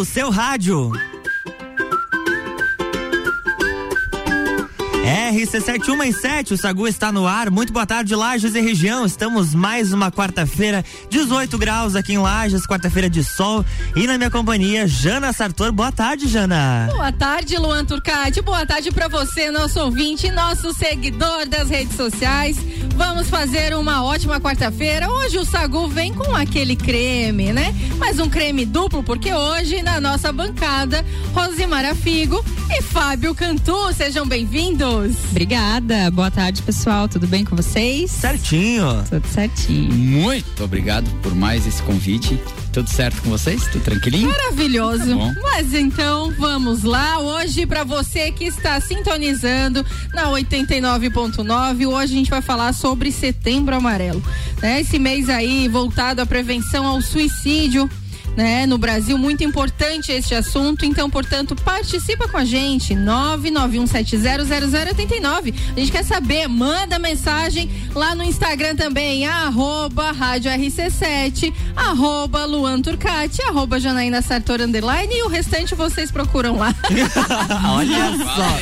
no seu rádio. RC7167, o Sagu está no ar. Muito boa tarde, Lages e região. Estamos mais uma quarta-feira, 18 graus aqui em Lages, quarta-feira de sol. E na minha companhia, Jana Sartor. Boa tarde, Jana. Boa tarde, Luan Turcati. Boa tarde para você, nosso ouvinte, nosso seguidor das redes sociais. Vamos fazer uma ótima quarta-feira. Hoje o Sagu vem com aquele creme, né? Mas um creme duplo, porque hoje na nossa bancada, Rosimara Figo e Fábio Cantu. Sejam bem-vindos. Obrigada. Boa tarde, pessoal. Tudo bem com vocês? Certinho. Tudo certinho. Muito obrigado por mais esse convite. Tudo certo com vocês? Tudo tranquilinho? Maravilhoso. Tá Mas então vamos lá. Hoje, para você que está sintonizando na 89.9, hoje a gente vai falar sobre Setembro Amarelo. Né? Esse mês aí voltado à prevenção ao suicídio né, no Brasil. Muito importante este assunto. Então, portanto, participa com a gente. 991700089. A gente quer saber, manda mensagem lá no Instagram também, arroba Rádio RC7, arroba Luan Turcati, arroba Janaína Sartor Underline e o restante vocês procuram lá. Olha só.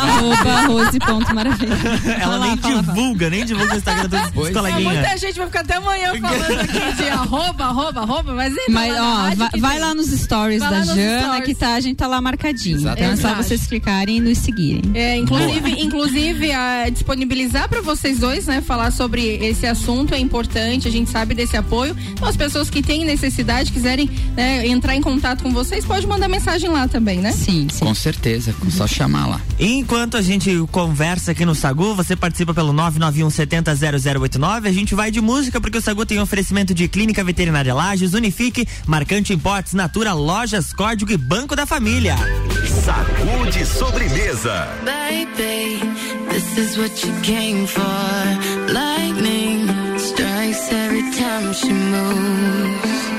arroba Rose ponto maravilha. Ela nem divulga, nem divulga o Instagram dos coleguinhas. Muita gente vai ficar até amanhã falando aqui de arroba, arroba, arroba, mas, mas ó, vai, vai lá nos stories vai da Jana stories. que tá, a gente tá lá marcadinho. Exatamente. Então é só vocês clicarem e nos seguirem. É, inclusive, inclusive a, disponibilizar para vocês dois, né, falar sobre esse assunto é importante, a gente sabe desse apoio. Então as pessoas que têm necessidade, quiserem né, entrar em contato com vocês, pode mandar mensagem lá também, né? Sim, sim. Com certeza, só chamar lá. Enquanto a gente conversa aqui no Sagu, você participa pelo 991 70 0089. A gente vai de música porque o Sagu tem oferecimento de Clínica Veterinária Lages, Unifique, Marcante Importes, Natura, Lojas, Código e Banco da Família. Sacude sobremesa. Baby, this is what you came for. Lightning strikes every time she moves.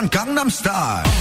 von Gangnam Style.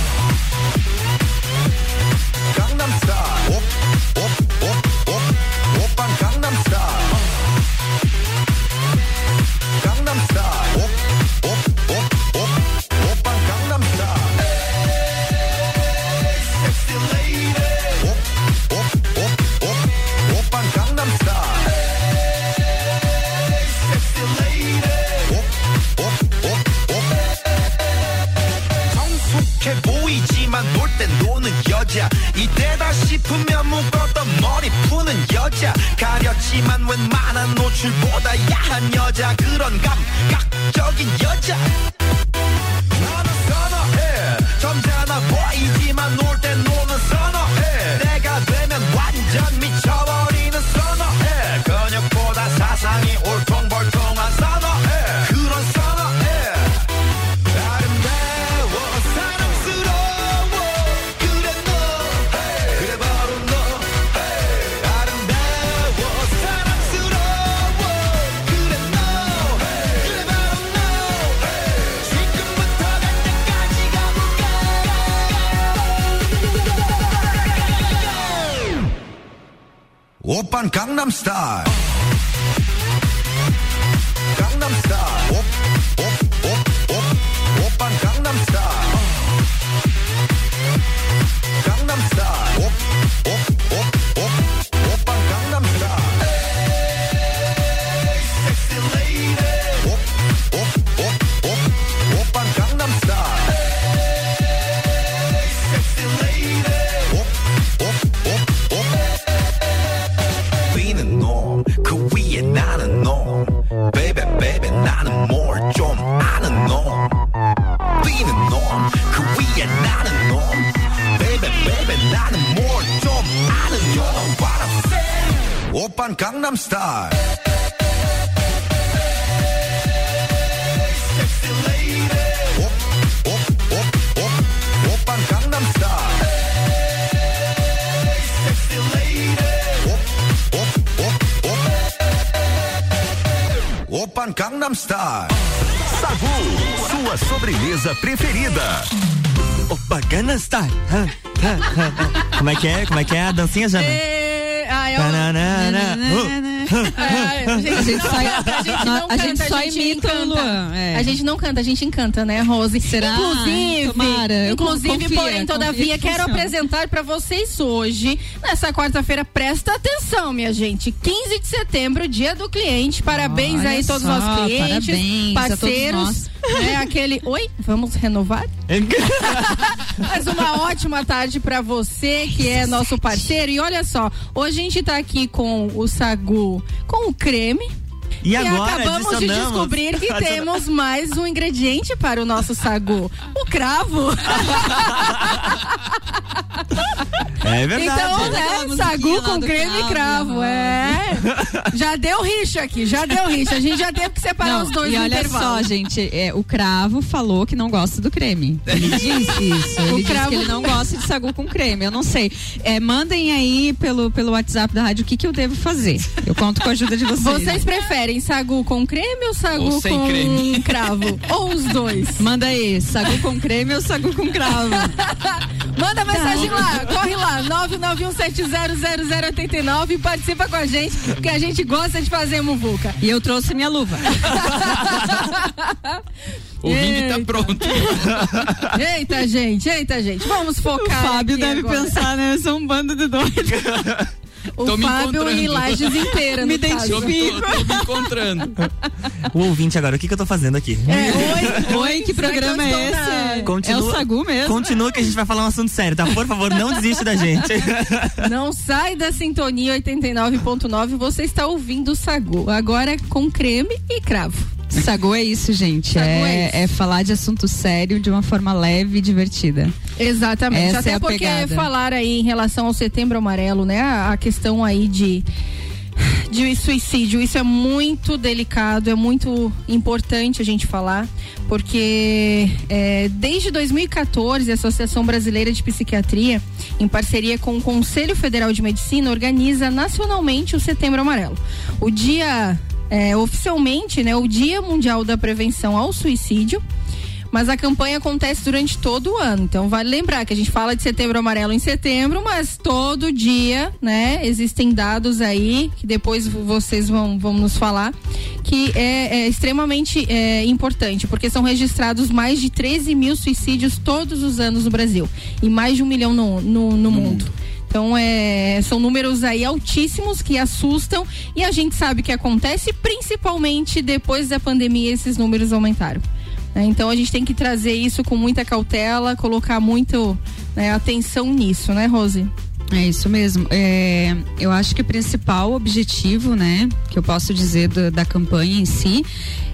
Que é? Como é que é a dancinha, Jana? É, ah, eu, Tananana. Ai, a gente, A gente só, a gente não a gente canta, só a gente imita o encanta. Luan. é. A gente não canta, a gente encanta, né, Rose? Será? Inclusive, Tomara, inclusive, confia, porém, todavia, que quero apresentar pra vocês hoje, nessa quarta-feira, presta atenção, minha gente. 15 de setembro, dia do cliente. Parabéns Olha aí todos só, os nossos clientes, parabéns parceiros. Né, aquele, oi, vamos renovar? Mas uma ótima tarde pra você que é nosso parceiro. E olha só, hoje a gente tá aqui com o Sagu, com o creme. E agora acabamos de descobrir que temos mais um ingrediente para o nosso sagu, o cravo. É verdade. Então, né, sagu com creme e cravo, cravo, é. Já deu rixa aqui, já deu rixa. A gente já teve que separar Não, os dois e no olha intervalo. só, gente, é, o Cravo falou que não gosta do creme. Ele disse isso. Ele disse Cravo- que ele não gosta de sagu com creme. Eu não sei. É, mandem aí pelo, pelo WhatsApp da rádio o que, que eu devo fazer. Eu conto com a ajuda de vocês. Vocês preferem sagu com creme ou sagu Ou sem com creme. cravo? ou os dois? Manda aí, sagu com creme ou sagu com cravo? Manda mensagem lá, corre lá, 991700089 e participa com a gente, porque a gente gosta de fazer muvuca. E eu trouxe minha luva. O ringue tá Eita. pronto. Eita, gente, eita, gente. Vamos O focar. Fábio aqui deve agora. pensar, né? Eu sou um bando de doidos. O Tô me Fábio encontrando. e Lages inteira. Me no caso. Tô, tô, tô me encontrando. O ouvinte agora, o que, que eu tô fazendo aqui? É, oi, Oi, que será programa é estou esse? Continua- É o sagu mesmo? Continua que a gente vai falar um assunto sério, tá? Por favor, não desiste da gente. Não sai da sintonia 89.9, você está ouvindo o Sagu. Agora com creme e cravo. Sagu é isso, gente. É, é, é, falar de assunto sério de uma forma leve e divertida. Exatamente. Essa Até é porque pegada. falar aí em relação ao setembro amarelo, né? A, a questão aí de de suicídio. Isso é muito delicado, é muito importante a gente falar, porque é, desde 2014 a Associação Brasileira de Psiquiatria, em parceria com o Conselho Federal de Medicina, organiza nacionalmente o Setembro Amarelo. O dia é, oficialmente, né, o Dia Mundial da Prevenção ao Suicídio mas a campanha acontece durante todo o ano. Então vale lembrar que a gente fala de setembro amarelo em setembro, mas todo dia, né? Existem dados aí que depois vocês vão, vão nos falar que é, é extremamente é, importante, porque são registrados mais de 13 mil suicídios todos os anos no Brasil e mais de um milhão no, no, no mundo. Então, é, são números aí altíssimos que assustam e a gente sabe que acontece principalmente depois da pandemia esses números aumentaram. Né? Então a gente tem que trazer isso com muita cautela, colocar muito né, atenção nisso, né, Rose? É isso mesmo. É, eu acho que o principal objetivo, né, que eu posso dizer do, da campanha em si,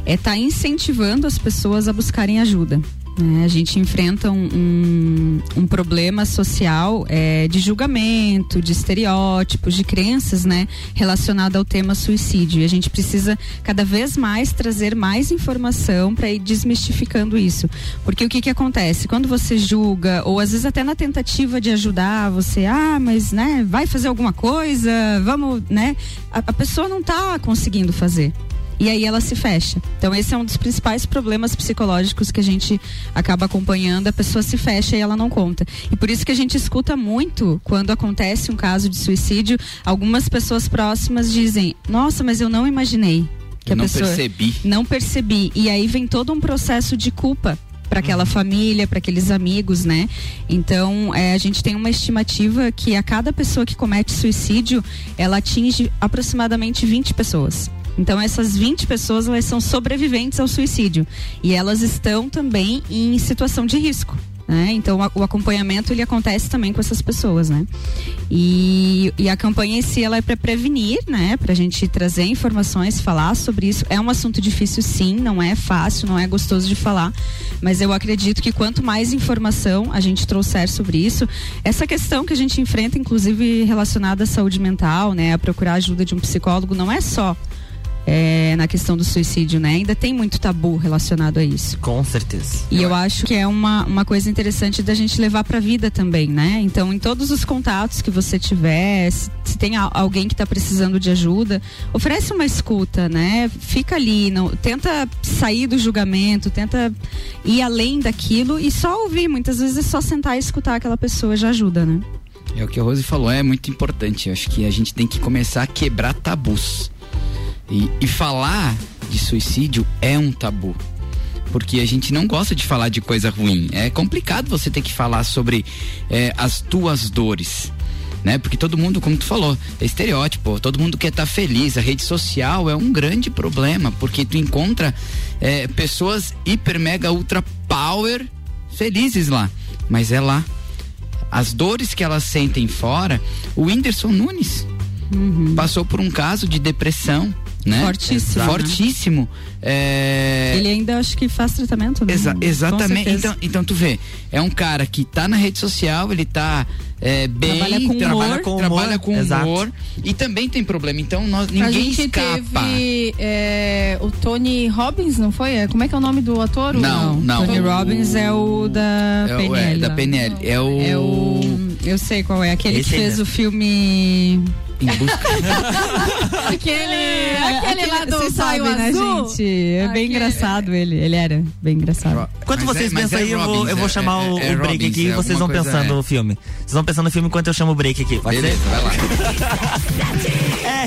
é estar tá incentivando as pessoas a buscarem ajuda. Né? A gente enfrenta um, um, um problema social é, de julgamento, de estereótipos, de crenças, né, relacionado ao tema suicídio. E a gente precisa cada vez mais trazer mais informação para ir desmistificando isso. Porque o que que acontece? Quando você julga, ou às vezes até na tentativa de ajudar, você, ah, mas né, vai fazer alguma coisa, vamos, né? A, a pessoa não está conseguindo fazer e aí ela se fecha. Então esse é um dos principais problemas psicológicos que a gente acaba acompanhando, a pessoa se fecha e ela não conta. E por isso que a gente escuta muito quando acontece um caso de suicídio, algumas pessoas próximas dizem: "Nossa, mas eu não imaginei que a não pessoa percebi. não percebi". E aí vem todo um processo de culpa para aquela uhum. família, para aqueles amigos, né? Então, é, a gente tem uma estimativa que a cada pessoa que comete suicídio, ela atinge aproximadamente 20 pessoas. Então essas 20 pessoas elas são sobreviventes ao suicídio e elas estão também em situação de risco. Né? Então o acompanhamento ele acontece também com essas pessoas, né? E, e a campanha em si ela é para prevenir, né? Para a gente trazer informações, falar sobre isso. É um assunto difícil, sim, não é fácil, não é gostoso de falar, mas eu acredito que quanto mais informação a gente trouxer sobre isso, essa questão que a gente enfrenta, inclusive relacionada à saúde mental, né? A procurar ajuda de um psicólogo, não é só é, na questão do suicídio, né? Ainda tem muito tabu relacionado a isso. Com certeza. E eu, eu acho que é uma, uma coisa interessante da gente levar para a vida também, né? Então, em todos os contatos que você tiver, se, se tem alguém que está precisando de ajuda, oferece uma escuta, né? Fica ali, não, tenta sair do julgamento, tenta ir além daquilo e só ouvir. Muitas vezes é só sentar e escutar aquela pessoa já ajuda, né? É o que a Rose falou, é muito importante. Eu acho que a gente tem que começar a quebrar tabus. E, e falar de suicídio é um tabu porque a gente não gosta de falar de coisa ruim. É complicado você ter que falar sobre é, as tuas dores. Né? Porque todo mundo, como tu falou, é estereótipo, todo mundo quer estar tá feliz. A rede social é um grande problema, porque tu encontra é, pessoas hiper, mega, ultra power felizes lá. Mas é lá. As dores que elas sentem fora, o Whindersson Nunes uhum. passou por um caso de depressão né? Fortíssimo. Fortíssimo. É... Ele ainda acho que faz tratamento, né? Exa exatamente. Então, então tu vê, é um cara que tá na rede social, ele tá é, bem, trabalha com trabalha humor, com, trabalha com humor e também tem problema. Então nós, ninguém a gente escapa. Teve, é, o Tony Robbins, não foi? É, como é que é o nome do ator? Não, não. Tony Robbins é o da é PNL. É, da PNL. É o... é o. Eu sei qual é. Aquele Esse que fez o filme em busca. aquele, aquele lá do saio né, azul. gente? É aquele... bem engraçado ele. Ele era bem engraçado. Enquanto vocês é, pensam aí, é eu, vou, eu vou chamar é, o, o break Robbins, aqui e vocês vão pensando no filme. Vocês vão pensando no filme enquanto eu chamo o break aqui. Pode Beleza, ser? vai lá.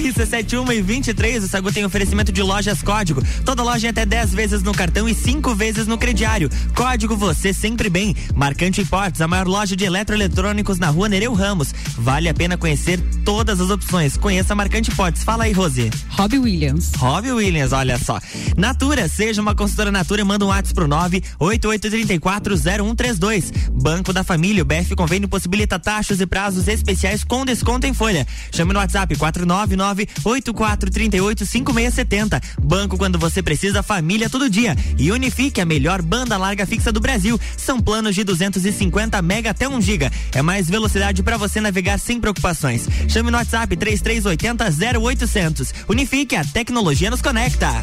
RC71 e 23, o Sagu tem oferecimento de lojas Código. Toda loja é até 10 vezes no cartão e 5 vezes no crediário. Código você sempre bem. Marcante Importes, a maior loja de eletroeletrônicos na rua Nereu Ramos. Vale a pena conhecer todas as opções opções. Conheça a Marcante Potes. Fala aí, Rose. Robbie Williams. Robbie Williams, olha só. Natura, seja uma consultora Natura, manda um WhatsApp pro 988340132. Banco da Família, o BF Convênio possibilita taxas e prazos especiais com desconto em folha. Chame no WhatsApp 499-8438-5670. Banco quando você precisa, família todo dia. E Unifique, a melhor banda larga fixa do Brasil. São planos de 250 mega até 1 giga. É mais velocidade para você navegar sem preocupações. Chame no WhatsApp 3380 0800. Unifique, a tecnologia nos conecta.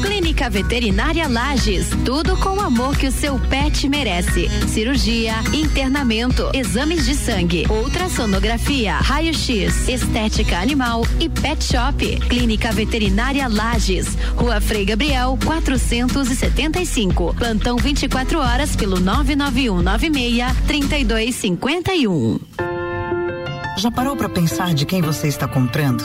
Clínica Veterinária Lages, tudo com o amor que o seu pet merece. Cirurgia, internamento, exames de sangue, ultrassonografia, raio-x, estética animal e pet shop. Clínica Veterinária Lages, Rua Frei Gabriel, 475. Plantão 24 horas pelo 991 96 3251. Já parou para pensar de quem você está comprando?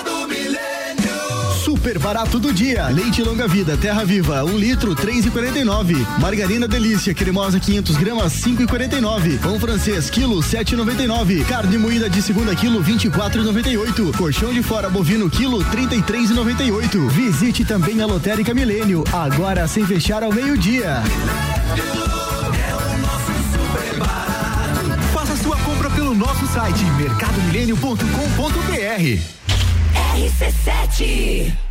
Super barato do dia. Leite longa vida, terra viva, um litro, três e quarenta e nove. Margarina delícia, cremosa 500 gramas, cinco e quarenta e nove. Pão francês, quilo, sete e noventa e nove. Carne moída de segunda quilo, vinte e quatro e noventa e oito. Colchão de fora bovino, quilo, trinta e três e noventa e oito. Visite também a Lotérica Milênio, agora sem fechar ao meio-dia. Faça sua compra pelo nosso site mercadomilênio.com.br. RC7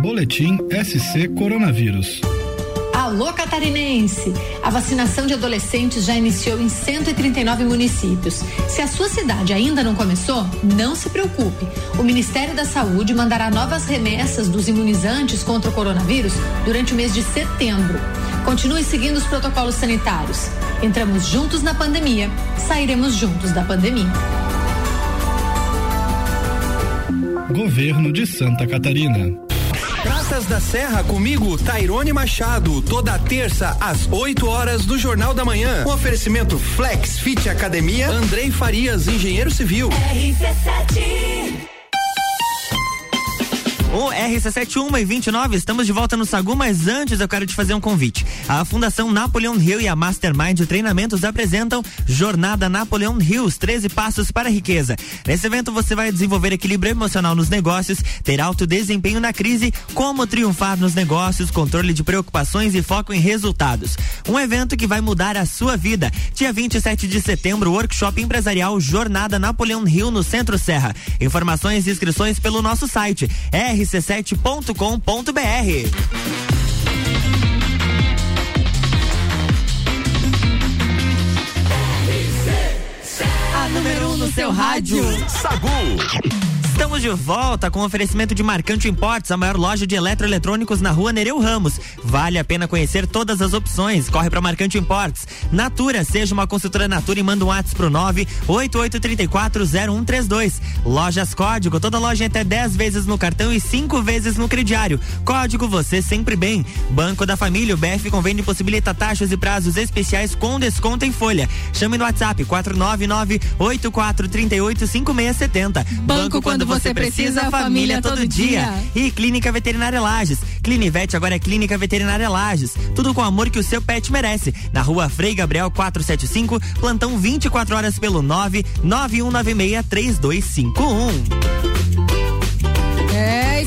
Boletim SC Coronavírus. Alô Catarinense! A vacinação de adolescentes já iniciou em 139 municípios. Se a sua cidade ainda não começou, não se preocupe. O Ministério da Saúde mandará novas remessas dos imunizantes contra o coronavírus durante o mês de setembro. Continue seguindo os protocolos sanitários. Entramos juntos na pandemia, sairemos juntos da pandemia. Governo de Santa Catarina. Praças da Serra comigo, Tairone Machado, toda terça às 8 horas do Jornal da Manhã. Oferecimento Flex Fit Academia, Andrei Farias, engenheiro civil. RC7 o RC71 e 29, estamos de volta no Sagu, mas antes eu quero te fazer um convite. A Fundação Napoleon Hill e a Mastermind Treinamentos apresentam Jornada Napoleon Hills, 13 passos para a riqueza. Nesse evento você vai desenvolver equilíbrio emocional nos negócios, ter alto desempenho na crise, como triunfar nos negócios, controle de preocupações e foco em resultados. Um evento que vai mudar a sua vida. Dia 27 de setembro, workshop empresarial Jornada Napoleon Hill no Centro Serra. Informações e inscrições pelo nosso site rc7.com.br. A número 1 um no seu rádio. Sagu. Estamos de volta com oferecimento de Marcante Importes, a maior loja de eletroeletrônicos na rua Nereu Ramos. Vale a pena conhecer todas as opções. Corre para Marcante Importes. Natura, seja uma consultora Natura e manda um WhatsApp pro 988340132. Lojas Código, toda loja até 10 vezes no cartão e 5 vezes no crediário. Código você sempre bem. Banco da Família, o BF Convênio possibilita taxas e prazos especiais com desconto em folha. Chame no WhatsApp 499 8438 5670. Banco quando você precisa, família todo dia. E Clínica Veterinária Lages. Clinivete agora é Clínica Veterinária Lages. Tudo com o amor que o seu pet merece. Na rua Frei Gabriel 475, plantão 24 horas pelo 99196 3251. É,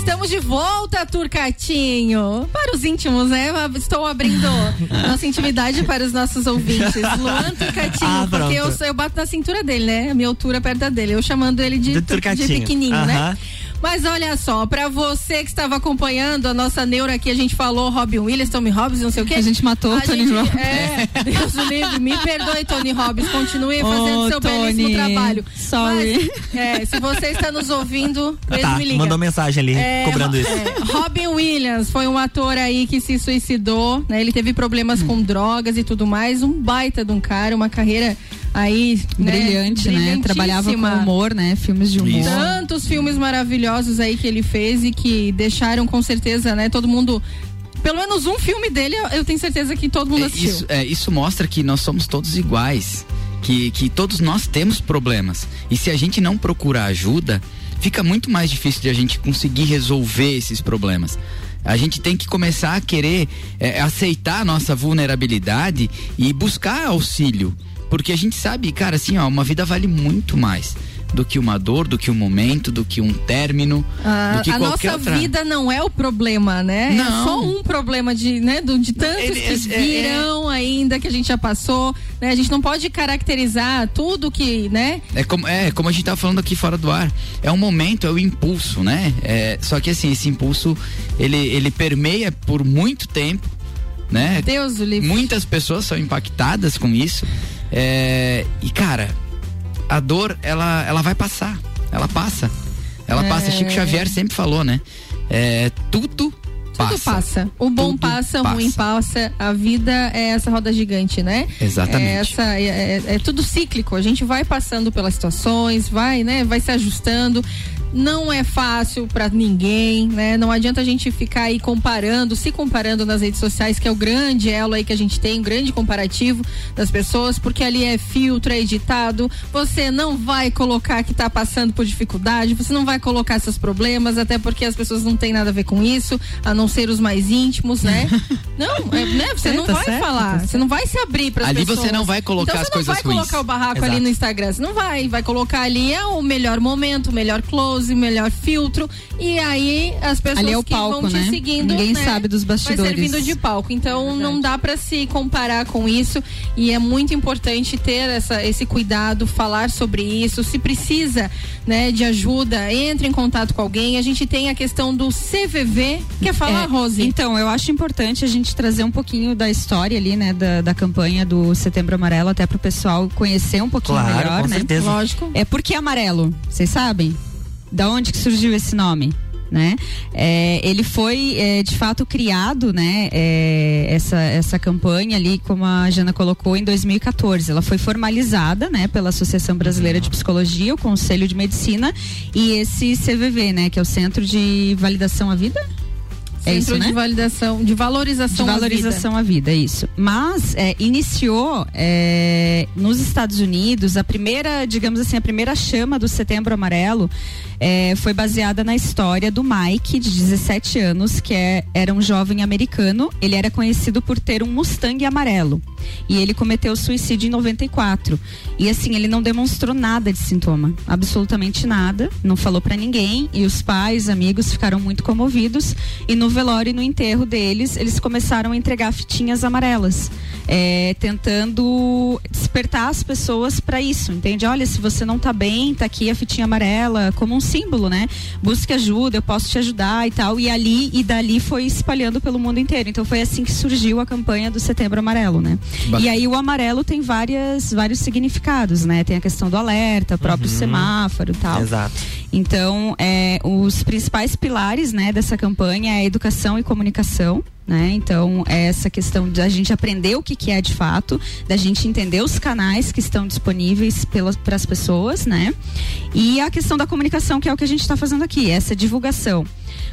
estamos de volta, Turcatinho. Para os íntimos, né? Estou abrindo nossa intimidade para os nossos ouvintes. Luan Turcatinho, ah, porque eu, eu bato na cintura dele, né? A minha altura perto da dele. Eu chamando ele de, de, de pequenininho, uh -huh. né? Mas olha só, para você que estava acompanhando a nossa neura aqui, a gente falou Robin Williams, Tommy Robbins, não sei o quê. A gente matou o Tony Robbins. É, Deus o livre, me perdoe, Tony Robbins, continue fazendo oh, seu Tony. belíssimo trabalho. Sorry. Mas, é, se você está nos ouvindo, tá, me liga. Mandou mensagem ali, é, cobrando isso. É, Robin Williams foi um ator aí que se suicidou, né? Ele teve problemas hum. com drogas e tudo mais, um baita de um cara, uma carreira aí brilhante, né? né? Trabalhava com humor, né? Filmes de humor. Isso. Tantos filmes maravilhosos aí que ele fez e que deixaram com certeza, né? Todo mundo pelo menos um filme dele, eu tenho certeza que todo mundo é, assistiu. Isso, é, isso mostra que nós somos todos iguais, que, que todos nós temos problemas. E se a gente não procurar ajuda, fica muito mais difícil de a gente conseguir resolver esses problemas. A gente tem que começar a querer é, aceitar a nossa vulnerabilidade e buscar auxílio. Porque a gente sabe, cara, assim, ó, uma vida vale muito mais do que uma dor, do que um momento, do que um término, ah, do que a qualquer nossa outra... vida não é o problema, né? Não. É só um problema de, né, de tantos Ele, que é, virão é... ainda que a gente já passou, né? A gente não pode caracterizar tudo que, né? É como, é como a gente tava falando aqui fora do ar. É um momento, é o impulso, né? É, só que assim, esse impulso ele, ele permeia por muito tempo, né? Deus o livre. Muitas pessoas são impactadas com isso. É, e cara, a dor ela, ela vai passar, ela passa, ela é... passa. Chico Xavier sempre falou, né? É, tudo tudo passa. O bom passa, o ruim passa. A vida é essa roda gigante, né? Exatamente. É, essa, é, é, é, tudo cíclico. A gente vai passando pelas situações, vai, né? Vai se ajustando não é fácil para ninguém, né? Não adianta a gente ficar aí comparando, se comparando nas redes sociais, que é o grande elo aí que a gente tem, um grande comparativo das pessoas, porque ali é filtro, é editado. Você não vai colocar que tá passando por dificuldade, você não vai colocar seus problemas, até porque as pessoas não têm nada a ver com isso, a não ser os mais íntimos, né? não, é, né? Você é, não tá vai certo, falar, tá você não vai se abrir para Ali pessoas. você não vai colocar então, as coisas ruins. Você não vai colocar o barraco Exato. ali no Instagram, você não vai, vai colocar ali é o melhor momento, o melhor close pose, melhor filtro. E aí as pessoas Ali é o que palco, vão te né? seguindo. Ninguém né, sabe dos bastidores. Vai servindo de palco. Então não dá para se comparar com isso. E é muito importante ter essa, esse cuidado, falar sobre isso. Se precisa né, de ajuda, entre em contato com alguém. A gente tem a questão do CVV. Quer falar, É, Rose? Então, eu acho importante a gente trazer um pouquinho da história ali, né, da, da campanha do Setembro Amarelo, até pro pessoal conhecer um pouquinho Claro, melhor, com né? certeza. Lógico. É por que amarelo? Vocês sabem? Da onde que surgiu esse nome? Né? É, ele foi é, de fato criado, né? é, essa, essa campanha ali, como a Jana colocou, em 2014. Ela foi formalizada, né? Pela Associação Brasileira de Psicologia, o Conselho de Medicina e esse CVV, né? Que é o Centro de Validação à Vida. É Centro isso, né? de validação, de valorização, de valorização à vida, isso. Mas é, iniciou é, nos Estados Unidos a primeira, digamos assim, a primeira chama do Setembro Amarelo é, foi baseada na história do Mike, de 17 anos, que é- era um jovem americano. Ele era conhecido por ter um Mustang amarelo. E ele cometeu suicídio em 94. E assim, ele não demonstrou nada de sintoma, absolutamente nada, não falou pra ninguém. E os pais, amigos ficaram muito comovidos. E no velório e no enterro deles, eles começaram a entregar fitinhas amarelas, é, tentando despertar as pessoas pra isso, entende? Olha, se você não tá bem, tá aqui a fitinha amarela, como um símbolo, né? Busque ajuda, eu posso te ajudar e tal. E ali e dali foi espalhando pelo mundo inteiro. Então foi assim que surgiu a campanha do Setembro Amarelo, né? Bacana. E aí o amarelo tem várias, vários significados, né? Tem a questão do alerta, próprio Uhum. semáforo tal. Exato. Então, é, os principais pilares né, dessa campanha é educação e comunicação. Né? Então, é essa questão da gente aprender o que, que é de fato, da gente entender os canais que estão disponíveis para as pessoas, né? E a questão da comunicação, que é o que a gente está fazendo aqui, essa divulgação.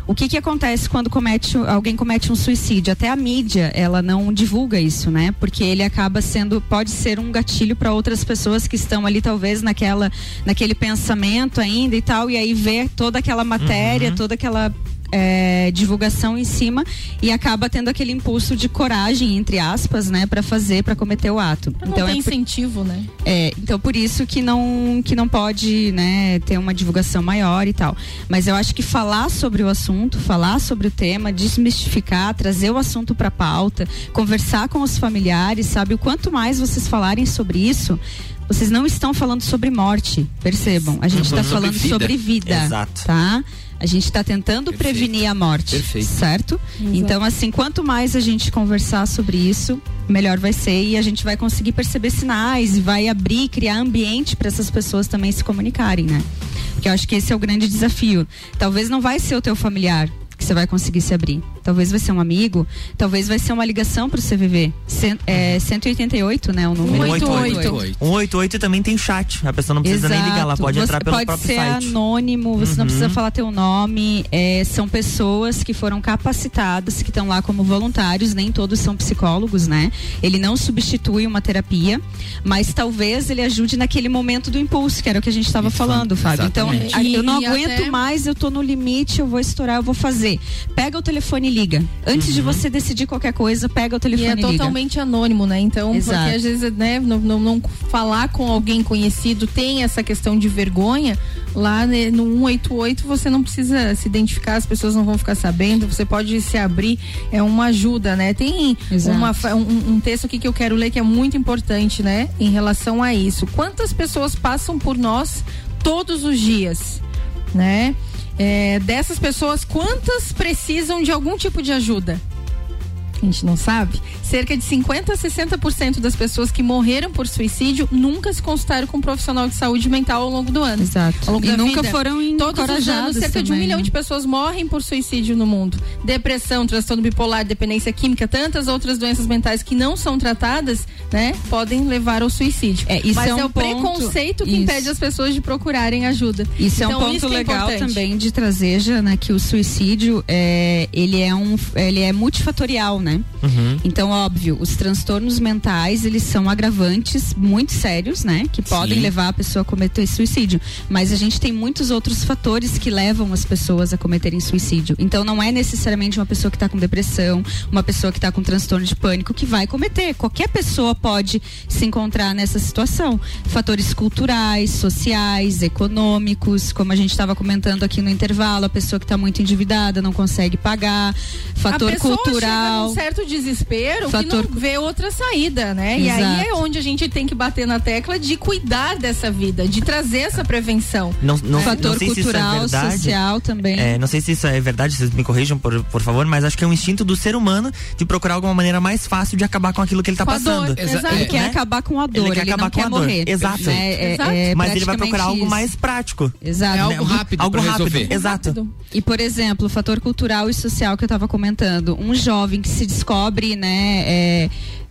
O que, que acontece quando comete, alguém comete um suicídio? Até a mídia, ela não divulga isso, né? Porque ele acaba sendo, pode ser um gatilho para outras pessoas que estão ali talvez naquela, naquele pensamento ainda e tal, e aí vê toda aquela matéria, toda aquela é, divulgação em cima e acaba tendo aquele impulso de coragem entre aspas, né, para fazer, para cometer o ato. Não então tem é por- incentivo, né? é, então por isso que não que não pode, né, ter uma divulgação maior e tal. Mas eu acho que falar sobre o assunto, falar sobre o tema, desmistificar, trazer o assunto para pauta, conversar com os familiares, sabe? O quanto mais vocês falarem sobre isso, vocês não estão falando sobre morte, percebam. A gente está Sobre falando vida. sobre vida, Exato. tá? A gente está tentando prevenir a morte, Perfeito. certo? Então, assim, quanto mais a gente conversar sobre isso, melhor vai ser e a gente vai conseguir perceber sinais e vai abrir, criar ambiente para essas pessoas também se comunicarem, né? Porque eu acho que esse é o grande desafio. Talvez não vai ser o teu familiar você vai conseguir se abrir. Talvez vai ser um amigo, talvez vai ser uma ligação pro CVV. Cent, é, 188, né, o número. 188. 188 também tem chat. A pessoa não precisa nem ligar, ela Exato. pode Você entrar pelo pode próprio ser site. anônimo, você não Uhum. precisa falar teu nome. é, são pessoas que foram capacitadas, que estão lá como voluntários, nem todos são psicólogos, né? Ele não substitui uma terapia, mas talvez ele ajude naquele momento do impulso, que era o que a gente estava falando, Fábio. Então, exatamente. a- eu não aguento até- mais, eu tô no limite, eu vou estourar, eu vou fazer. Pega o telefone e liga. Antes de você decidir qualquer coisa, pega o E telefone é e liga. totalmente anônimo, né? Então, Exato. porque às vezes, né, não, não, não falar com alguém conhecido tem essa questão de vergonha. Lá né, no 188 você não precisa se identificar, as pessoas não vão ficar sabendo, você pode se abrir, é uma ajuda, né? Tem Exato. uma, um, um texto aqui que eu quero ler que é muito importante, né? Em relação a isso. Quantas pessoas passam por nós todos os dias, né? É, dessas pessoas, quantas precisam de algum tipo de ajuda? A gente não sabe. Cerca de 50 a 60% das pessoas que morreram por suicídio nunca se consultaram com um profissional de saúde mental ao longo do ano. Exato. Ao longo E da nunca vida. foram Todos os anos, cerca de um também, milhão né? de pessoas morrem por suicídio no mundo. Depressão, transtorno bipolar, dependência química, tantas outras doenças mentais que não são tratadas, né, podem levar ao suicídio. É, isso Mas é é, um o ponto- preconceito que isso. impede as pessoas de procurarem ajuda. Isso é Então, um ponto isso que é legal importante. também de trazer, Jana, que o suicídio é, ele é um ele é multifatorial, né? Uhum. Então, óbvio, os transtornos mentais, eles são agravantes muito sérios, né? Que podem Sim. levar a pessoa a cometer suicídio. Mas a gente tem muitos outros fatores que levam as pessoas a cometerem suicídio. Então, não é necessariamente uma pessoa que está com depressão, uma pessoa que está com transtorno de pânico que vai cometer. Qualquer pessoa pode se encontrar nessa situação. Fatores culturais, sociais, econômicos, como a gente estava comentando aqui no intervalo, a pessoa que está muito endividada não consegue pagar. Fator cultural. Certo desespero Fator- que não vê outra saída, né? E aí Exato. é onde a gente tem que bater na tecla de cuidar dessa vida, de trazer essa prevenção. Não, não, Fator não sei se isso é cultural, verdade. social também. É, não sei se isso é verdade, vocês me corrijam, por, por favor, mas acho que é um instinto do ser humano de procurar alguma maneira mais fácil de acabar com aquilo que ele tá Com a passando. dor, exato. Ele quer acabar com a dor, Ele quer ele acabar não com quer a dor. morrer. Exato. Né? É- é mas ele vai procurar algo isso. mais prático. Exato. Né? algo pra resolver. Exato. E, por exemplo, o fator cultural e social que eu estava comentando. Um jovem que se descobre, né, é,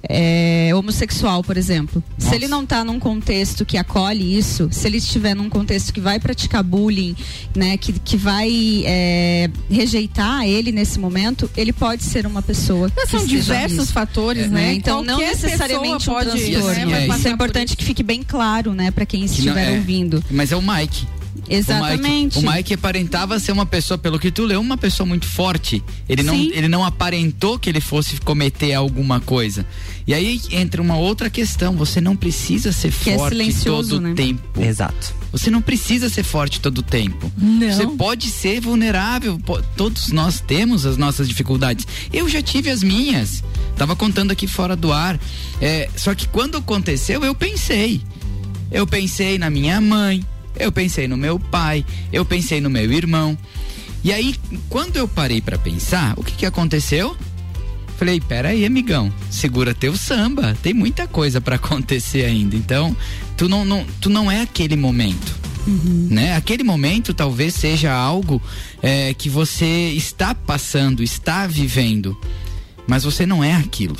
é, homossexual, por exemplo. Se ele não está num contexto que acolhe isso, se ele estiver num contexto que vai praticar bullying, né, que, que vai é, rejeitar ele nesse momento, ele pode ser uma pessoa. Mas são diversos nisso. fatores, né? Então, não Qualquer necessariamente pessoa um pode, transtorno. né, vai Isso é por importante que fique bem claro, né, para quem Que não- estiver é, ouvindo. Mas é o Mike. Exatamente. O Mike, o Mike aparentava ser uma pessoa, pelo que tu leu, uma pessoa muito forte. Ele não, ele não aparentou que ele fosse cometer alguma coisa. E aí entra uma outra questão. Você não precisa ser Que é forte silencioso, todo né? o tempo. Exato. Você não precisa ser forte todo o tempo. Não. Você pode ser vulnerável. Todos nós temos as nossas dificuldades. Eu já tive as minhas. Tava contando aqui fora do ar. É, só que quando aconteceu, eu pensei. Eu pensei na minha mãe. Eu pensei no meu pai. Eu pensei no meu irmão. E aí, quando eu parei pra pensar, o que que aconteceu? Falei, peraí, amigão, segura teu samba. Tem muita coisa pra acontecer ainda. Então, tu não, não, tu não é aquele momento. Né? Aquele momento talvez seja algo é, que você está passando, está vivendo, mas você não é aquilo.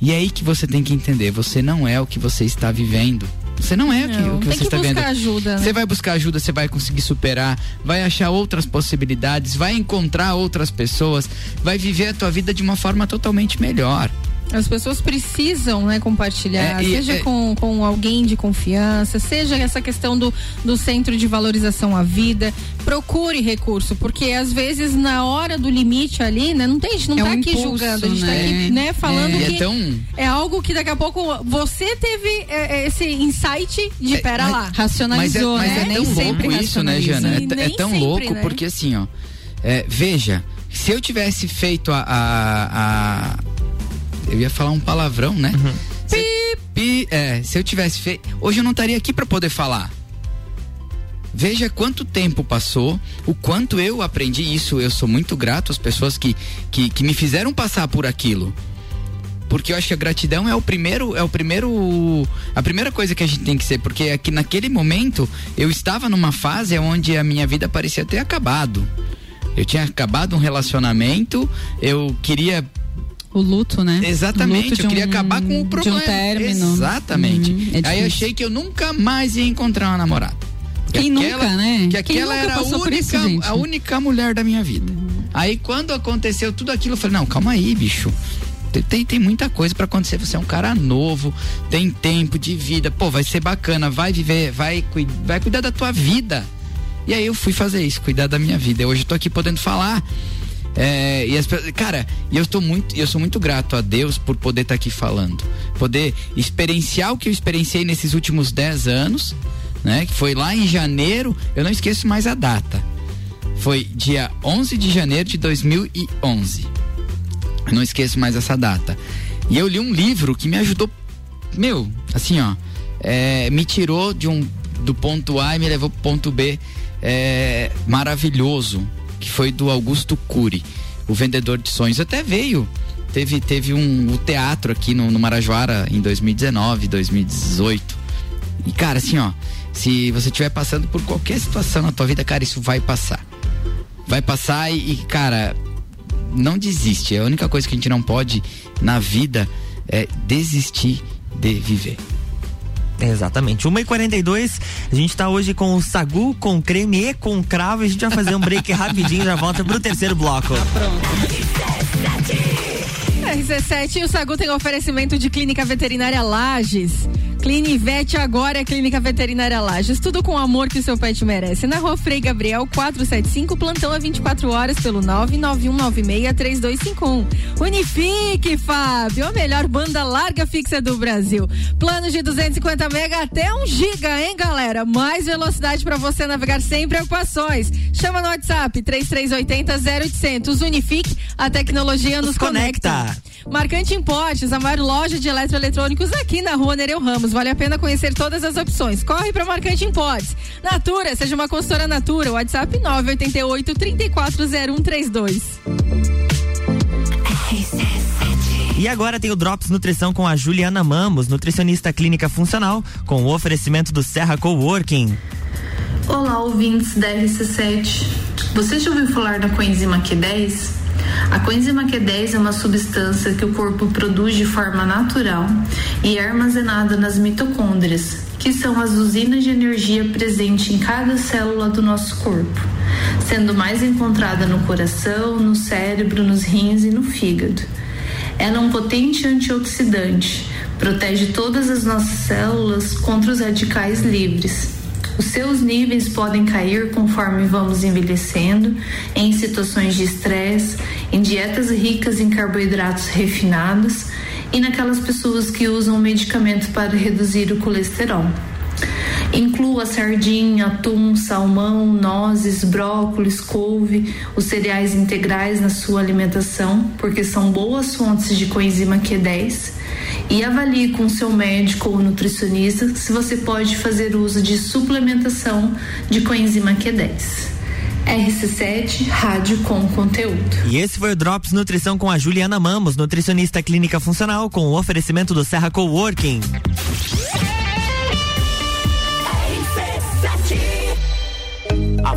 E é aí que você tem que entender, você não é o que você está vivendo. Você não é Não, que tem você que está buscar vendo. ajuda, né? Você vai buscar ajuda, você vai conseguir superar, vai achar outras possibilidades, vai encontrar outras pessoas, vai viver a tua vida de uma forma totalmente melhor. As pessoas precisam, né, compartilhar, É, e- seja é- com, com alguém de confiança, seja essa questão do, do centro de valorização à vida. Procure recurso, porque às vezes na hora do limite ali, né, não tem, a gente não É tá um aqui impulso, julgando, a gente tá né? aqui, né, falando É. E é que tão- é algo que daqui a pouco você teve é, é, esse insight de pera mas- lá. Mas é, Racionalizou, mas né? é Nem tão sempre louco isso, né. Jana? É, nem tão sempre, louco né? porque assim, ó. veja, se eu tivesse feito a, a- a- Eu ia falar um palavrão, né? Se, pi- é, se eu tivesse feito. Hoje eu não estaria aqui pra poder falar. Veja quanto tempo passou, o quanto eu aprendi isso. Eu sou muito grato às pessoas que, que, que me fizeram passar por aquilo. Porque eu acho que a gratidão é o primeiro, é o primeiro, a primeira coisa que a gente tem que ser, porque aqui naquele momento eu estava numa fase onde a minha vida parecia ter acabado. Eu tinha acabado um relacionamento, eu queria O luto, né? Exatamente, luto eu queria um- acabar com o problema. De um término. Exatamente. Uhum, é Aí eu achei que eu nunca mais ia encontrar uma namorada. Que Quem nunca, né? Que aquela era a isso, única, gente? a única mulher da minha vida. Aí quando aconteceu tudo aquilo, eu falei, não, calma aí, bicho. Tem, tem, muita coisa pra acontecer. Você é um cara novo, tem tempo de vida. Pô, vai ser bacana, vai viver, vai, vai cuidar da tua vida. E aí eu fui fazer isso, cuidar da minha vida. Hoje eu tô aqui podendo falar. É, e as, cara, eu estou muito, eu sou muito grato a Deus por poder estar aqui falando, poder experienciar o que eu experienciei nesses últimos 10 anos, né? Que foi lá em janeiro, eu não esqueço mais a data. Foi dia 11 de janeiro de 2011. Eu não esqueço mais essa data. E eu li um livro que me ajudou, meu, assim, ó, é, me tirou de um do ponto A e me levou pro ponto B, é, maravilhoso, que foi do Augusto Cury, o vendedor de sonhos. Até veio, teve teve um o teatro aqui no, no Marajoara em 2019, 2018. E cara, assim, ó, se você estiver passando por qualquer situação na tua vida, cara, isso vai passar. Vai passar e, e, cara, não desiste. A única coisa que a gente não pode na vida é desistir de viver. Exatamente. 1h42, a gente tá hoje com o Sagu, com creme e com cravo. E a gente vai fazer um break rapidinho, já volta pro terceiro bloco. RC7 e o Sagu tem oferecimento de Clínica Veterinária Lages. Clinivete agora é Clínica Veterinária Lages. Tudo com o amor que seu pet merece. Na rua Frei Gabriel 475, plantão a 24 horas pelo 991963251. Unifique, Fábio, a melhor banda larga fixa do Brasil. Planos de 250 mega até 1 giga, hein, galera? Mais velocidade para você navegar sem preocupações. Chama no WhatsApp 3380 0800. Unifique, a tecnologia nos conecta. conecta. Marcante Importes, a maior loja de eletroeletrônicos aqui na rua Nereu Ramos. Vale a pena conhecer todas as opções. Corre para Marcante Importes. Natura, seja uma consultora Natura. WhatsApp 988 340132. E agora tem o Drops Nutrição com a Juliana Mamos, nutricionista clínica funcional, com o oferecimento do Serra Coworking. Olá, ouvintes da RC7. Você já ouviu falar da coenzima Q10? A coenzima Q10 é uma substância que o corpo produz de forma natural e é armazenada nas mitocôndrias, que são as usinas de energia presentes em cada célula do nosso corpo, sendo mais encontrada no coração, no cérebro, nos rins e no fígado. Ela é um potente antioxidante, protege todas as nossas células contra os radicais livres. Os seus níveis podem cair conforme vamos envelhecendo, em situações de estresse, em dietas ricas em carboidratos refinados e naquelas pessoas que usam medicamento para reduzir o colesterol. Inclua sardinha, atum, salmão, nozes, brócolis, couve, os cereais integrais na sua alimentação, porque são boas fontes de coenzima Q10. E avalie com seu médico ou nutricionista se você pode fazer uso de suplementação de coenzima Q10. RC7 Rádio com conteúdo. E esse foi o Drops Nutrição com a Juliana Mamos, nutricionista clínica funcional, com o oferecimento do Serra Coworking. A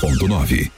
89.9.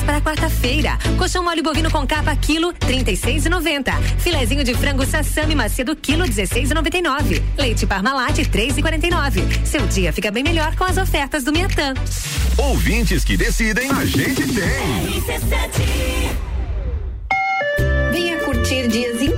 para quarta-feira. Colchão mole bovino com capa quilo 36,90. Filezinho de frango sassami macio quilo 16,99. Leite Parmalat 3,49. Seu dia fica bem melhor com as ofertas do Miatã. Ouvintes que decidem, a gente tem. Venha curtir dias incríveis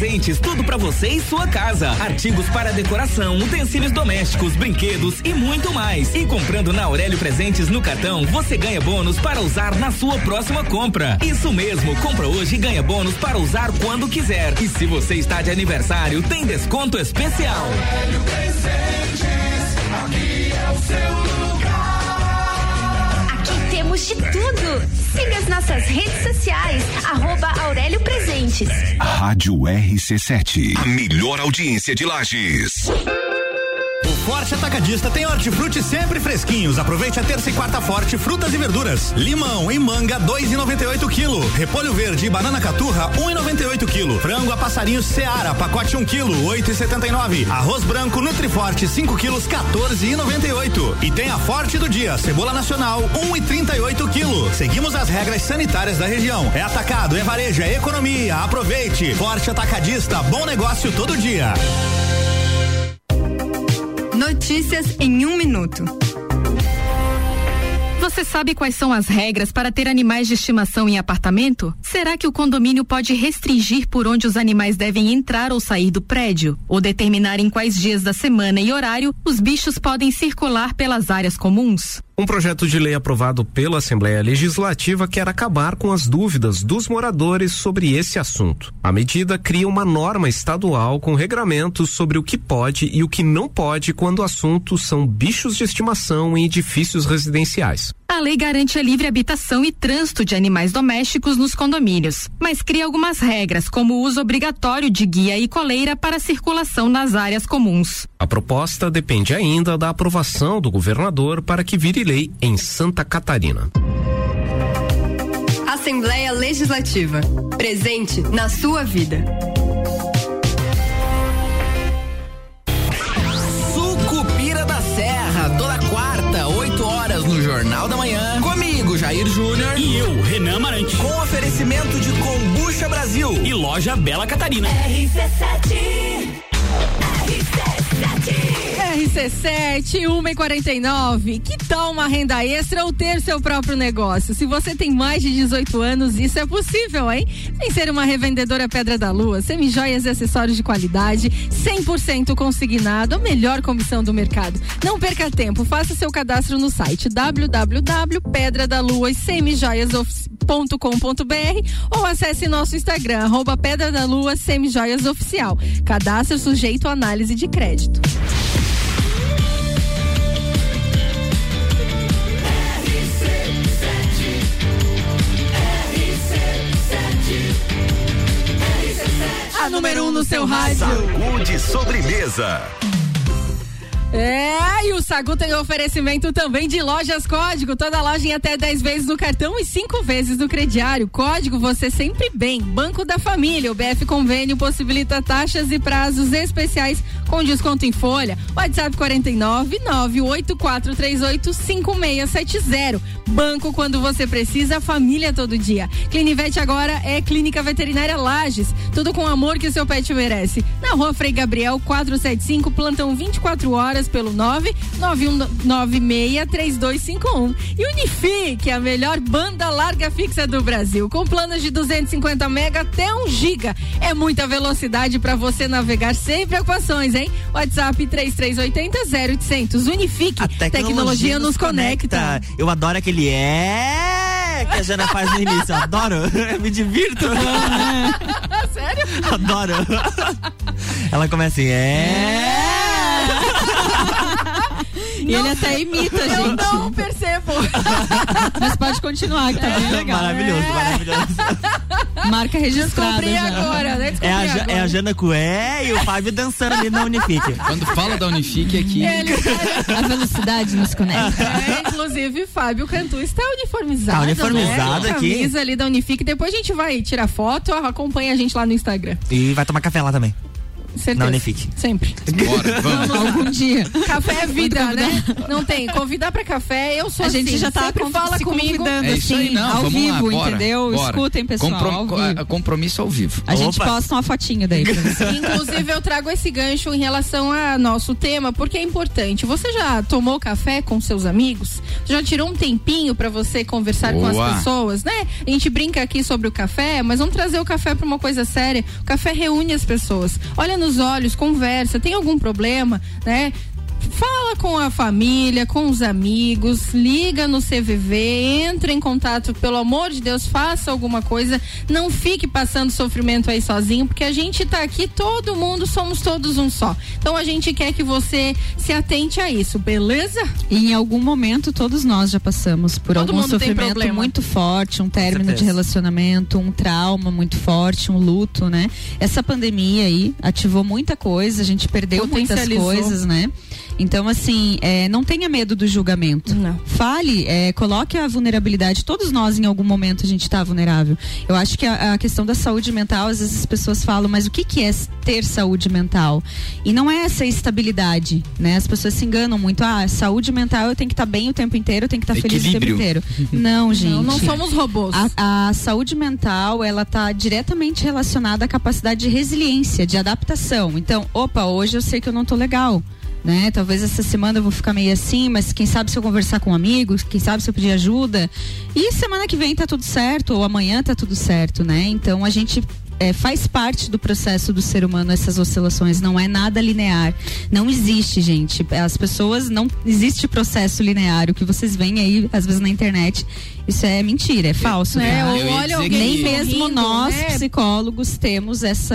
Presentes, tudo pra você e sua casa. Artigos para decoração, utensílios domésticos, brinquedos e muito mais. E comprando na Aurélio Presentes no cartão, você ganha bônus para usar na sua próxima compra. Isso mesmo, compra hoje e ganha bônus para usar quando quiser. E se você está de aniversário, tem desconto especial. Aurélio Presentes, aqui é o seu lugar. Aqui temos de tudo. Nossas redes sociais, arroba Aurélio Presentes. Rádio RC7. A melhor audiência de Lages. Forte Atacadista tem hortifruti sempre fresquinhos. Aproveite a terça e quarta forte, frutas e verduras. Limão e manga, 2,98 quilo. Repolho verde e banana caturra, 1,98 quilo. Frango a passarinho Seara, pacote 1 quilo, 8,79. Arroz branco Nutriforte, 5 quilos, 14,98. E tem a forte do dia, cebola nacional, 1,38 quilo. Seguimos as regras sanitárias da região. É atacado, é varejo, é economia. Aproveite. Forte Atacadista, bom negócio todo dia. Notícias em um minuto. Você sabe quais são as regras para ter animais de estimação em apartamento? Será que o condomínio pode restringir por onde os animais devem entrar ou sair do prédio? Ou determinar em quais dias da semana e horário os bichos podem circular pelas áreas comuns? Um projeto de lei aprovado pela Assembleia Legislativa quer acabar com as dúvidas dos moradores sobre esse assunto. A medida cria uma norma estadual com regramentos sobre o que pode e o que não pode quando o assunto são bichos de estimação em edifícios residenciais. A lei garante a livre habitação e trânsito de animais domésticos nos condomínios, mas cria algumas regras, como o uso obrigatório de guia e coleira para circulação nas áreas comuns. A proposta depende ainda da aprovação do governador para que vire lei em Santa Catarina. Assembleia Legislativa. Presente na sua vida. Sucupira da Serra, toda quarta, 8 horas no Jornal da Manhã. Comigo, Jair Júnior. E eu, Renan Marante. Com oferecimento de Combucha Brasil. E loja Bela Catarina. RC7. RC7, 1 e 49 Que tal uma renda extra ou ter seu próprio negócio? Se você tem mais de 18 anos, isso é possível, hein? Sem ser uma revendedora Pedra da Lua, semijoias e acessórios de qualidade, 100% consignado, a melhor comissão do mercado. Não perca tempo, faça seu cadastro no site www.pedradaluas.semijoias.com.br ou acesse nosso Instagram, arroba Pedra da Lua Semijoias Oficial. Cadastro sujeito à análise de crédito. A número 1 um no seu rádio. Saúde sobremesa. É, e o Sagu tem oferecimento também de lojas Código. Toda loja em até 10 vezes no cartão e 5 vezes no crediário. Código você sempre bem. Banco da Família. O BF Convênio possibilita taxas e prazos especiais com desconto em folha. WhatsApp 49 98438 5670. Banco quando você precisa, família todo dia. Clinivete agora é Clínica Veterinária Lages. Tudo com o amor que seu pet merece. Na rua Frei Gabriel 475, plantão 24 horas pelo 991963251. E Unifique, a melhor banda larga fixa do Brasil, com planos de 250 mega até 1 giga. É muita velocidade para você navegar sem preocupações, hein? WhatsApp 3380 0800. Unifique, A tecnologia, tecnologia nos conecta. Eu adoro aquele é que a Jana faz no início. Adoro. Me divirto. Sério? Adoro. Ela começa assim, é. E ele até imita, Eu gente. não percebo. Mas pode continuar, que tá bem legal. Maravilhoso, maravilhoso. Marca registrada. Descobri já. agora, né? Descobri É a, agora. é a Jana com é e o Fábio dançando ali na Unifique. Quando fala da Unifique aqui. Ele, A velocidade nos conecta. é, inclusive, Fábio Cantu está uniformizado. Tá uniformizado né? aqui. Camisa ali da Unifique. Depois a gente vai tirar foto, acompanha a gente lá no Instagram. E vai tomar café lá também. Certeza. Na Unifique. Sempre. Bora, vamos. Algum dia. Café é vida, né? Não tem. Convidar pra café, eu sou A gente assim, já tá sempre con- fala comigo. convidando, É isso aí, assim, não. ao vamos lá, vivo, bora, entendeu? bora. Escutem, pessoal, ao vivo. a- compromisso ao vivo. A gente Opa. posta uma fotinho daí pra você. Inclusive, eu trago esse gancho em relação a nosso tema, porque é importante. Você já tomou café com seus amigos? Já tirou um tempinho pra você conversar com Boa. as pessoas, né? A gente brinca aqui sobre o café, mas vamos trazer o café pra uma coisa séria. O café reúne as pessoas. Olha nos olhos, conversa. Tem algum problema, né? Fala com a família, com os amigos, liga no CVV, entre em contato, pelo amor de Deus, faça alguma coisa, não fique passando sofrimento aí sozinho, porque a gente tá aqui, todo mundo, somos todos um só. Então a gente quer que você se atente a isso, beleza? E em algum momento todos nós já passamos por Todo algum sofrimento muito forte, um término de relacionamento, um trauma muito forte, um luto, né? Essa pandemia aí ativou muita coisa, a gente perdeu muitas coisas, né? Então, assim, é, não tenha medo do julgamento. Não. Fale, é, coloque a vulnerabilidade. Todos nós, em algum momento, a gente está vulnerável. Eu acho que a, a questão da saúde mental, às vezes as pessoas falam, mas o que, que é ter saúde mental? E não é essa estabilidade, né? As pessoas se enganam muito. Ah, saúde mental eu tenho que estar bem o tempo inteiro, eu tenho que estar feliz o tempo inteiro. Não, gente. Não, não somos robôs. A, a saúde mental, ela tá diretamente relacionada à capacidade de resiliência, de adaptação. Então, opa, hoje eu sei que eu não tô legal. Né? Talvez essa semana eu vou ficar meio assim, mas quem sabe se eu conversar com amigos, quem sabe se eu pedir ajuda. E semana que vem tá tudo certo, ou amanhã tá tudo certo, né? Então a gente é, faz parte do processo do ser humano essas oscilações, não é nada linear. Não existe, gente. As pessoas não existe processo linear. O que vocês veem aí, às vezes, na internet, isso é mentira, é falso. É, olha alguém Nem mesmo sorrindo, nós, né? psicólogos, temos essa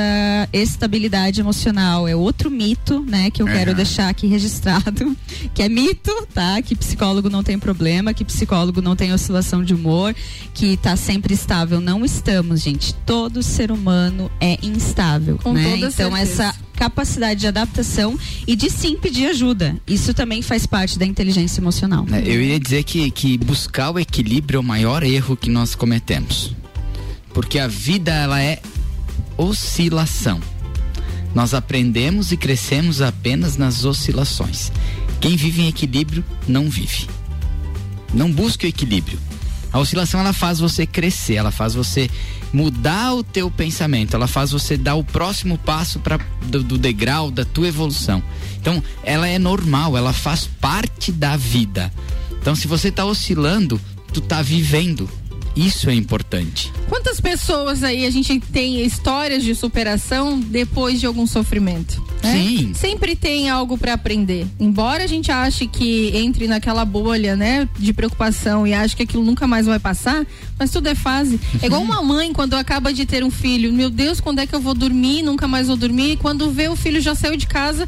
estabilidade emocional. É outro mito, né, que eu quero deixar aqui registrado, que é mito, tá? Que psicólogo não tem problema, que psicólogo não tem oscilação de humor, que tá sempre estável. Não estamos, gente. Todo ser humano é instável, Com né? toda Então certeza. essa capacidade de adaptação e de sim pedir ajuda. Isso também faz parte da inteligência emocional. É, Eu ia dizer que, que buscar o equilíbrio é maior erro que nós cometemos. Porque a vida, ela é oscilação. Nós aprendemos e crescemos apenas nas oscilações. Quem vive em equilíbrio não vive. Não busque o equilíbrio. A oscilação ela faz você crescer, ela faz você mudar o teu pensamento, ela faz você dar o próximo passo para do, do degrau da tua evolução. Então, ela é normal, ela faz parte da vida. Então, se você tá oscilando, tu tá vivendo. Isso é importante. Quantas pessoas aí a gente tem histórias de superação depois de algum sofrimento? né? Sim. Sempre tem algo para aprender. Embora a gente ache que entre naquela bolha, né, de preocupação e ache que aquilo nunca mais vai passar, mas tudo é fase. É igual uma mãe quando acaba de ter um filho. Meu Deus, quando é que eu vou dormir? Nunca mais vou dormir. Quando vê o filho já saiu de casa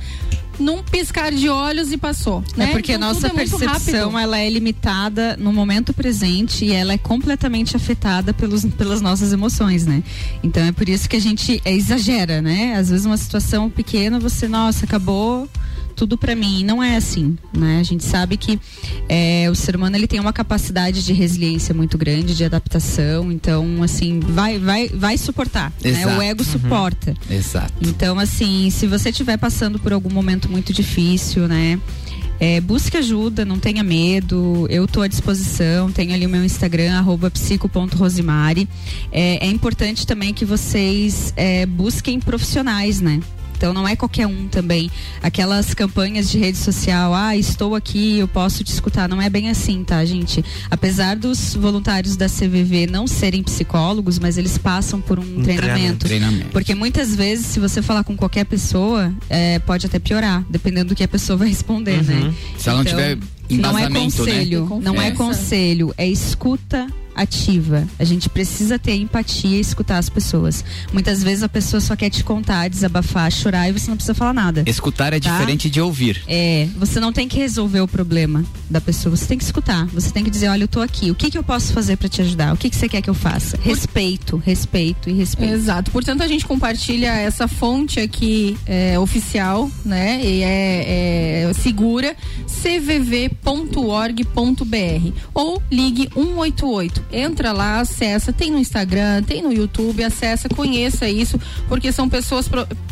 num piscar de olhos e passou. É né? porque Então, a nossa é percepção ela é limitada no momento presente e ela é completamente afetada pelos, pelas nossas emoções, né? Então é por isso que a gente é, exagera, né? Às vezes uma situação pequena você, nossa, acabou tudo pra mim. Não é assim, né? A gente sabe que é, o ser humano ele tem uma capacidade de resiliência muito grande, de adaptação. Então, assim, vai, vai, vai suportar. Né? O ego Uhum. suporta. Exato. Então, assim, se você estiver passando por algum momento muito difícil, né? É, busque ajuda, não tenha medo. Eu estou à disposição. Tenho ali o meu Instagram, arroba psico.rosimari. É, é importante também que vocês é, busquem profissionais, né? Então não é qualquer um também. Aquelas campanhas de rede social, ah, estou aqui, eu posso te escutar. Não é bem assim, tá, gente? Apesar dos voluntários da CVV não serem psicólogos, mas eles passam por um, treinamento. Treinamento. Porque muitas vezes, se você falar com qualquer pessoa, é, pode até piorar, dependendo do que a pessoa vai responder, né? Se ela não tiver Não é né? conselho, não é É. conselho, é escuta ativa. A gente precisa ter empatia e escutar as pessoas. Muitas vezes a pessoa só quer te contar, desabafar, chorar e você não precisa falar nada. Escutar é Tá? diferente de ouvir. É, você não tem que resolver o problema da pessoa, você tem que escutar. Você tem que dizer, olha, eu tô aqui, o que que eu posso fazer pra te ajudar? O que que você quer que eu faça? Respeito, respeito e respeito. Exato. Portanto, a gente compartilha essa fonte aqui é, oficial, né? E é, é segura, cvv.org.br ou ligue 188. Entra lá, acessa, tem no Instagram, tem no YouTube, acessa, conheça isso, porque são pessoas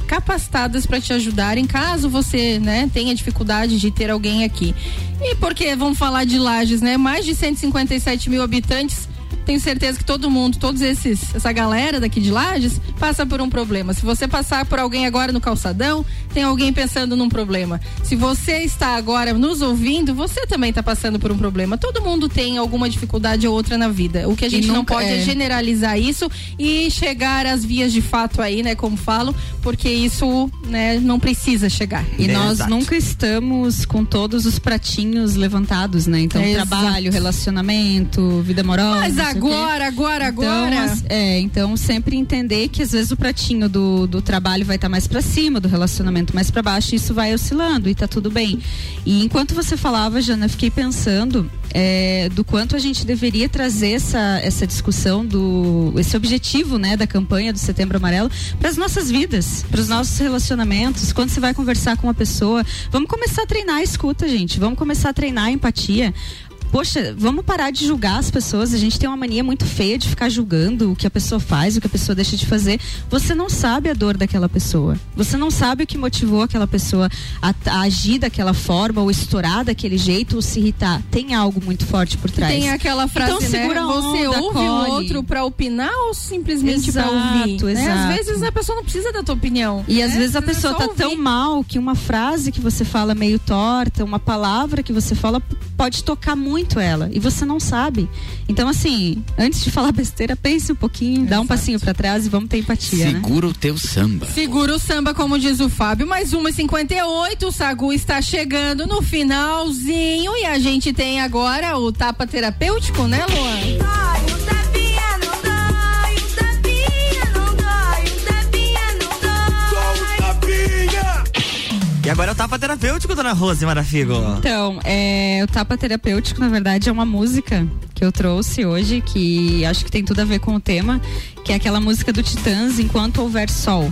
capacitadas para te ajudarem caso você, né, tenha dificuldade de ter alguém aqui. E porque vamos falar de Lages, né? Mais de 157 mil habitantes tenho certeza que todo mundo, todos esses, essa galera daqui de Lages, passa por um problema. Se você passar por alguém agora no calçadão, tem alguém pensando num problema. Se você está agora nos ouvindo, você também está passando por um problema. Todo mundo tem alguma dificuldade ou outra na vida. O que a gente não pode é é. generalizar isso e chegar às vias de fato aí, né, como falo, porque isso, né, não precisa chegar. E nós nunca estamos com todos os pratinhos levantados, né? Então, É, exato. trabalho, relacionamento, vida amorosa. Mas agora, agora, Então, agora. as- é, então sempre entender que às vezes o pratinho do, do trabalho vai estar mais pra cima, do relacionamento mais pra baixo, e isso vai oscilando e tá tudo bem. E enquanto você falava, Jana, eu fiquei pensando é, do quanto a gente deveria trazer essa, essa discussão do esse objetivo, né, da campanha do Setembro Amarelo para as nossas vidas, para os nossos relacionamentos. Quando você vai conversar com uma pessoa, vamos começar a treinar a escuta, gente. Vamos começar a treinar a empatia. Poxa, vamos parar de julgar as pessoas. A gente tem uma mania muito feia de ficar julgando o que a pessoa faz, o que a pessoa deixa de fazer. Você não sabe a dor daquela pessoa. Você não sabe o que motivou aquela pessoa a, a agir daquela forma, ou estourar daquele jeito, ou se irritar. Tem algo muito forte por trás. Tem aquela frase, então, né? segura a Você onda, ouve o outro pra opinar ou simplesmente pra Exato, ouvir? né? exato. Às vezes a pessoa não precisa da tua opinião. E às né? vezes a Às vezes é pessoa tá tão mal que uma frase que você fala meio torta, uma palavra que você fala pode tocar muito ela e você não sabe. Então assim, antes de falar besteira, pense um pouquinho, dá um passinho pra trás e vamos ter empatia, né? Segura o teu samba. Segura o samba, como diz o Fábio. Mais uma e 58 o Sagu está chegando no finalzinho e a gente tem agora o tapa terapêutico, né, Luan? E agora é o tapa terapêutico, dona Rose Marafigo. Então, é, o tapa terapêutico, na verdade, é uma música que eu trouxe hoje, que acho que tem tudo a ver com o tema, que é aquela música do Titãs, Enquanto Houver Sol.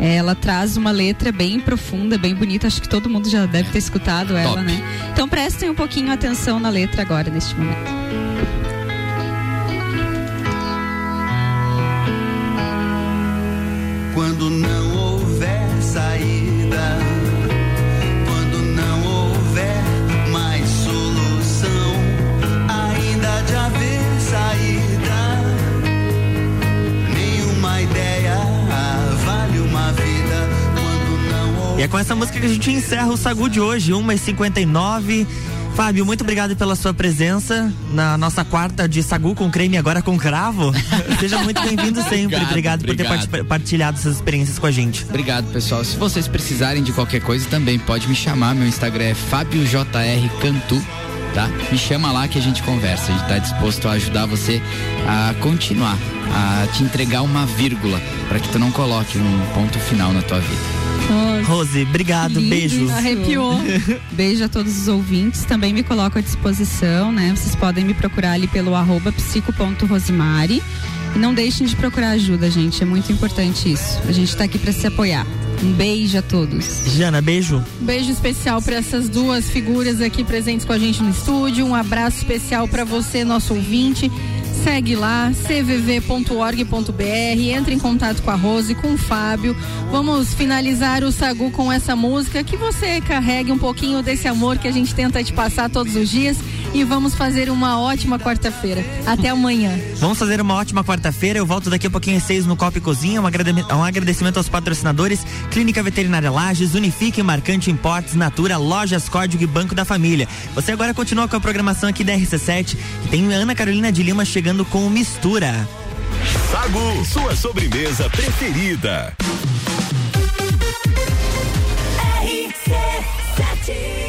É, Ela traz uma letra bem profunda, bem bonita, acho que todo mundo já deve ter escutado ela, né? Então prestem um pouquinho atenção na letra agora, neste momento. Quando não houver saída, quando não houver mais solução, ainda de haver saída, nenhuma ideia vale uma vida. Quando não é com essa música que a gente encerra o Sagu de hoje, 1h59. Fábio, muito obrigado pela sua presença na nossa quarta de Sagu com creme agora com cravo. Seja muito bem-vindo sempre. Obrigado, Obrigado, por ter obrigado. part- partilhado essas experiências com a gente. Obrigado, pessoal. Se vocês precisarem de qualquer coisa também, pode me chamar. Meu Instagram é FábioJR Cantu, tá? Me chama lá que a gente conversa. A gente tá disposto a ajudar você a continuar, a te entregar uma vírgula para que tu não coloque um ponto final na tua vida. Rose, obrigado, Lindo beijo. isso. Beijo a todos os ouvintes. Também me coloco à disposição, né? Vocês podem me procurar ali pelo arroba psico.rosimari. E não deixem de procurar ajuda, gente. É muito importante isso. A gente tá aqui para se apoiar. Um beijo a todos. Jana, beijo. Um beijo especial para essas duas figuras aqui presentes com a gente no estúdio. Um abraço especial para você, nosso ouvinte. Segue lá, cvv.org.br, entre em contato com a Rose, com o Fábio. Vamos finalizar o Sagu com essa música que você carregue um pouquinho desse amor que a gente tenta te passar todos os dias e vamos fazer uma ótima quarta-feira. Até amanhã. Vamos fazer uma ótima quarta-feira. Eu volto daqui a pouquinho às seis no Copa e Cozinha. Um, agrade- um agradecimento aos patrocinadores: Clínica Veterinária Lages, Unifique, Marcante Importes, Natura, Lojas Código e Banco da Família. Você agora continua com a programação aqui da RC7 e tem Ana Carolina de Lima chegando com o Mistura. Sagu, sua sobremesa preferida. RC7